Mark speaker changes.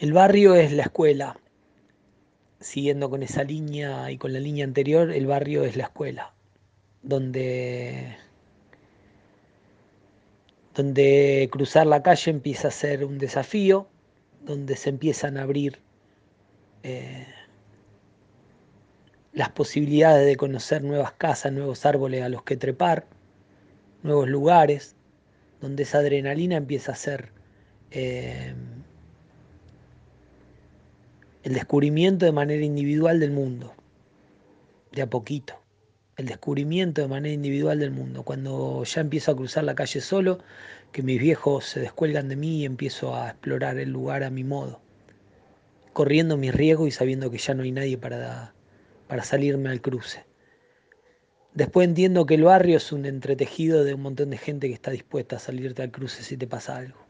Speaker 1: El barrio es la escuela. Siguiendo con esa línea y con la línea anterior, el barrio es la escuela, donde, donde cruzar la calle empieza a ser un desafío, donde se empiezan a abrir eh, las posibilidades de conocer nuevas casas, nuevos árboles a los que trepar, nuevos lugares, donde esa adrenalina empieza a ser eh, el descubrimiento de manera individual del mundo, de a poquito, el descubrimiento de manera individual del mundo. Cuando ya empiezo a cruzar la calle solo, que mis viejos se descuelgan de mí y empiezo a explorar el lugar a mi modo, corriendo mis riesgos y sabiendo que ya no hay nadie para, para salirme al cruce. Después entiendo que el barrio es un entretejido de un montón de gente que está dispuesta a salirte al cruce si te pasa algo.